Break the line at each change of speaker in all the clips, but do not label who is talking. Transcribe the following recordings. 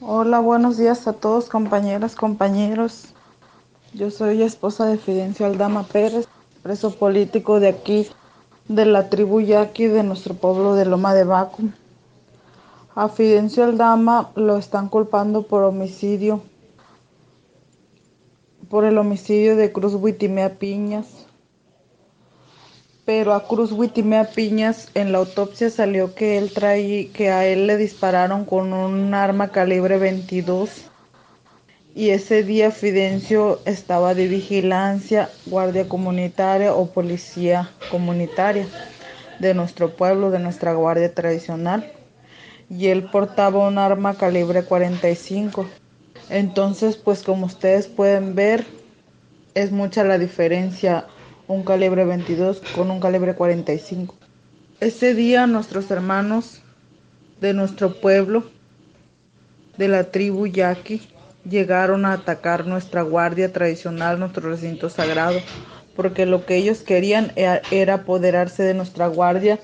Hola, buenos días a todos, compañeras, compañeros. Yo soy esposa de Fidencio Aldama Pérez, preso político de aquí, de la tribu Yaqui de nuestro pueblo de Loma de Baco. A Fidencio Aldama lo están culpando por homicidio, por el homicidio de Cruz Huitimea Piñas. Pero a Cruz Huitimea Piñas en la autopsia salió que él trae, que a él le dispararon con un arma calibre 22. Y ese día Fidencio estaba de vigilancia, guardia comunitaria o policía comunitaria de nuestro pueblo, de nuestra guardia tradicional. Y él portaba un arma calibre 45. Entonces, pues como ustedes pueden ver, es mucha la diferencia un calibre 22 con un calibre 45. Ese día nuestros hermanos de nuestro pueblo, de la tribu Yaqui, llegaron a atacar nuestra guardia tradicional, nuestro recinto sagrado, porque lo que ellos querían era apoderarse de nuestra guardia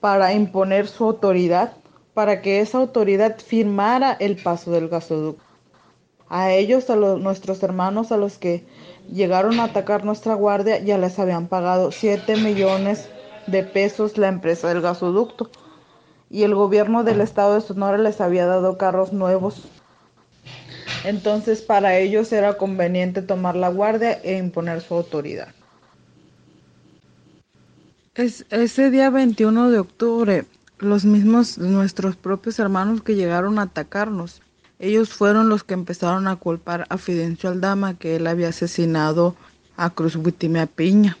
para imponer su autoridad, para que esa autoridad firmara el paso del gasoducto. A ellos, a los, nuestros hermanos, a los que llegaron a atacar nuestra guardia, ya les habían pagado 7 millones de pesos la empresa del gasoducto. Y el gobierno del estado de Sonora les había dado carros nuevos. Entonces para ellos era conveniente tomar la guardia e imponer su autoridad. Es, ese día 21 de octubre, los mismos nuestros propios hermanos que llegaron a atacarnos ellos fueron los que empezaron a culpar a Fidencio Aldama que él había asesinado a Cruz Buitimea Piña.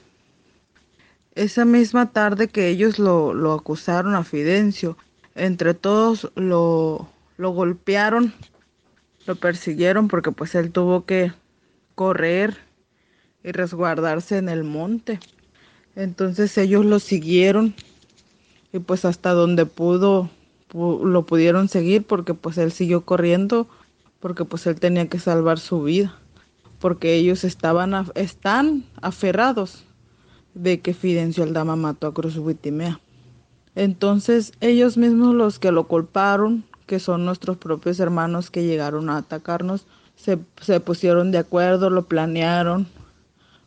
Esa misma tarde que ellos lo, lo acusaron a Fidencio, entre todos lo, lo golpearon, lo persiguieron porque pues él tuvo que correr y resguardarse en el monte. Entonces ellos lo siguieron y pues hasta donde pudo lo pudieron seguir porque pues él siguió corriendo porque pues él tenía que salvar su vida porque ellos estaban están aferrados de que Fidencio Aldama mató a Cruz Huitimea. Entonces ellos mismos los que lo culparon, que son nuestros propios hermanos que llegaron a atacarnos, se, se pusieron de acuerdo, lo planearon,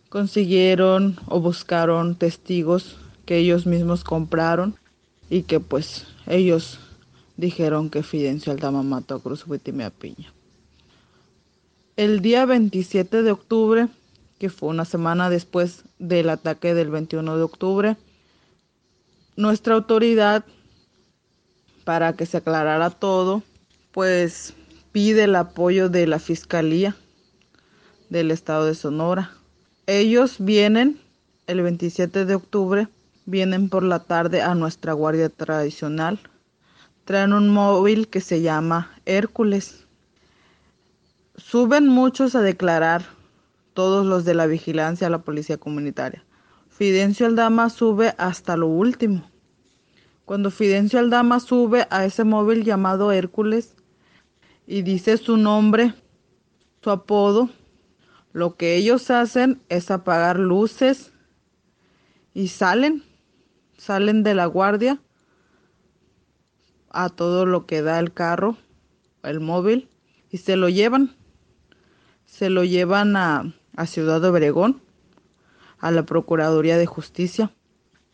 consiguieron o buscaron testigos que ellos mismos compraron y que pues ellos dijeron que Fidencio Aldama mató a Cruz Huitimea Piña. El día 27 de octubre, que fue una semana después del ataque del 21 de octubre, nuestra autoridad, para que se aclarara todo, pues pide el apoyo de la Fiscalía del Estado de Sonora. Ellos vienen el 27 de octubre, vienen por la tarde a nuestra guardia tradicional traen un móvil que se llama Hércules. Suben muchos a declarar, todos los de la vigilancia a la policía comunitaria. Fidencio Aldama sube hasta lo último. Cuando Fidencio Aldama sube a ese móvil llamado Hércules y dice su nombre, su apodo, lo que ellos hacen es apagar luces y salen, salen de la guardia a todo lo que da el carro, el móvil, y se lo llevan. Se lo llevan a, a Ciudad Obregón, a la Procuraduría de Justicia.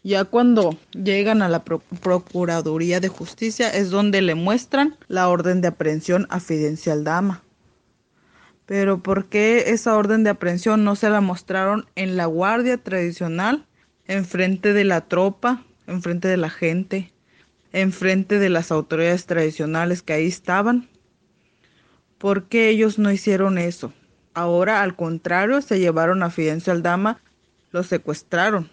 Ya cuando llegan a la Procuraduría de Justicia es donde le muestran la orden de aprehensión a Fidencial Dama. Pero ¿por qué esa orden de aprehensión no se la mostraron en la guardia tradicional, enfrente de la tropa, enfrente de la gente? Enfrente de las autoridades tradicionales que ahí estaban. ¿Por qué ellos no hicieron eso? Ahora, al contrario, se llevaron a Fidencio Aldama, lo secuestraron,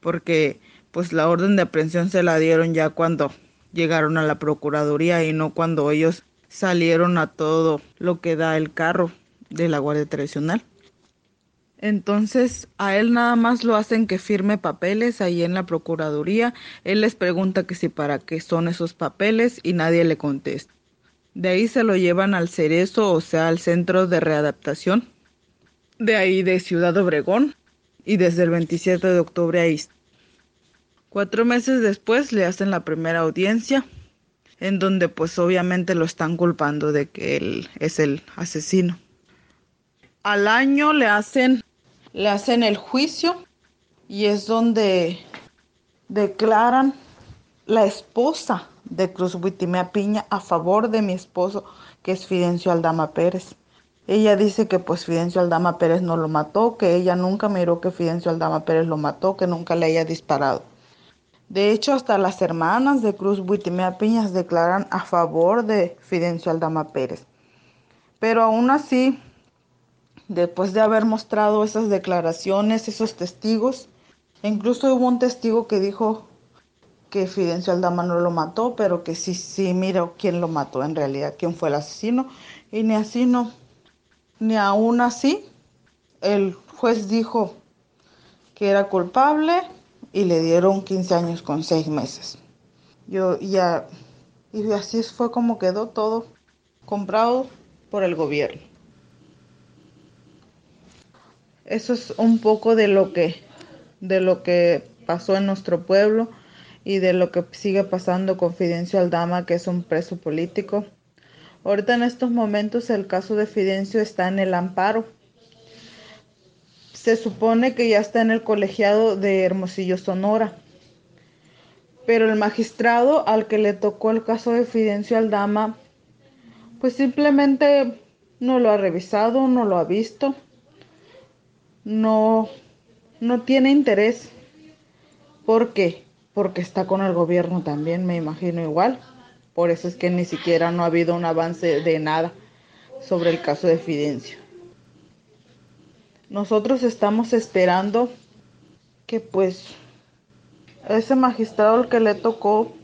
porque pues la orden de aprehensión se la dieron ya cuando llegaron a la Procuraduría y no cuando ellos salieron a todo lo que da el carro de la Guardia Tradicional. Entonces a él nada más lo hacen que firme papeles ahí en la Procuraduría. Él les pregunta que si para qué son esos papeles y nadie le contesta. De ahí se lo llevan al Cerezo, o sea, al Centro de Readaptación. De ahí de Ciudad Obregón. Y desde el 27 de octubre ahí. Cuatro meses después le hacen la primera audiencia en donde pues obviamente lo están culpando de que él es el asesino. Al año le hacen, le hacen el juicio y es donde declaran la esposa de Cruz Huitimea Piña a favor de mi esposo, que es Fidencio Aldama Pérez. Ella dice que pues Fidencio Aldama Pérez no lo mató, que ella nunca miró que Fidencio Aldama Pérez lo mató, que nunca le haya disparado. De hecho, hasta las hermanas de Cruz Huitimea Piñas declaran a favor de Fidencio Aldama Pérez. Pero aún así, después de haber mostrado esas declaraciones, esos testigos, incluso hubo un testigo que dijo que Fidencio Aldama no lo mató, pero que sí, sí, mira quién lo mató en realidad, quién fue el asesino. Y ni así no, ni aún así, el juez dijo que era culpable y le dieron 15 años con 6 meses. Yo ya, y así fue como quedó todo comprado por el gobierno. Eso es un poco de lo que, de lo que pasó en nuestro pueblo y de lo que sigue pasando con Fidencio Aldama, que es un preso político. Ahorita en estos momentos el caso de Fidencio está en el amparo. Se supone que ya está en el colegiado de Hermosillo, Sonora. Pero el magistrado al que le tocó el caso de Fidencio Aldama, pues simplemente no lo ha revisado, no lo ha visto, no, no tiene interés. ¿Por qué? porque está con el gobierno también, me imagino igual. Por eso es que ni siquiera no ha habido un avance de nada sobre el caso de Fidencio. Nosotros estamos esperando que pues ese magistrado al que le tocó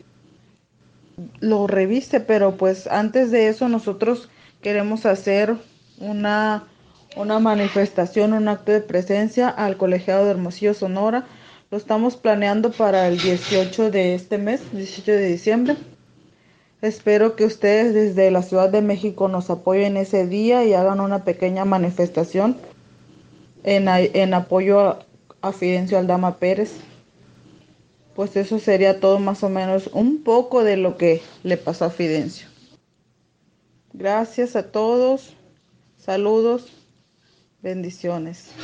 lo revise, pero pues antes de eso nosotros queremos hacer una, una manifestación, un acto de presencia al colegiado de Hermosillo Sonora lo estamos planeando para el 18 de este mes, 18 de diciembre. Espero que ustedes desde la Ciudad de México nos apoyen ese día y hagan una pequeña manifestación en, apoyo a, a Fidencio Aldama Pérez. Pues eso sería todo más o menos un poco de lo que le pasó a Fidencio. Gracias a todos. Saludos. Bendiciones.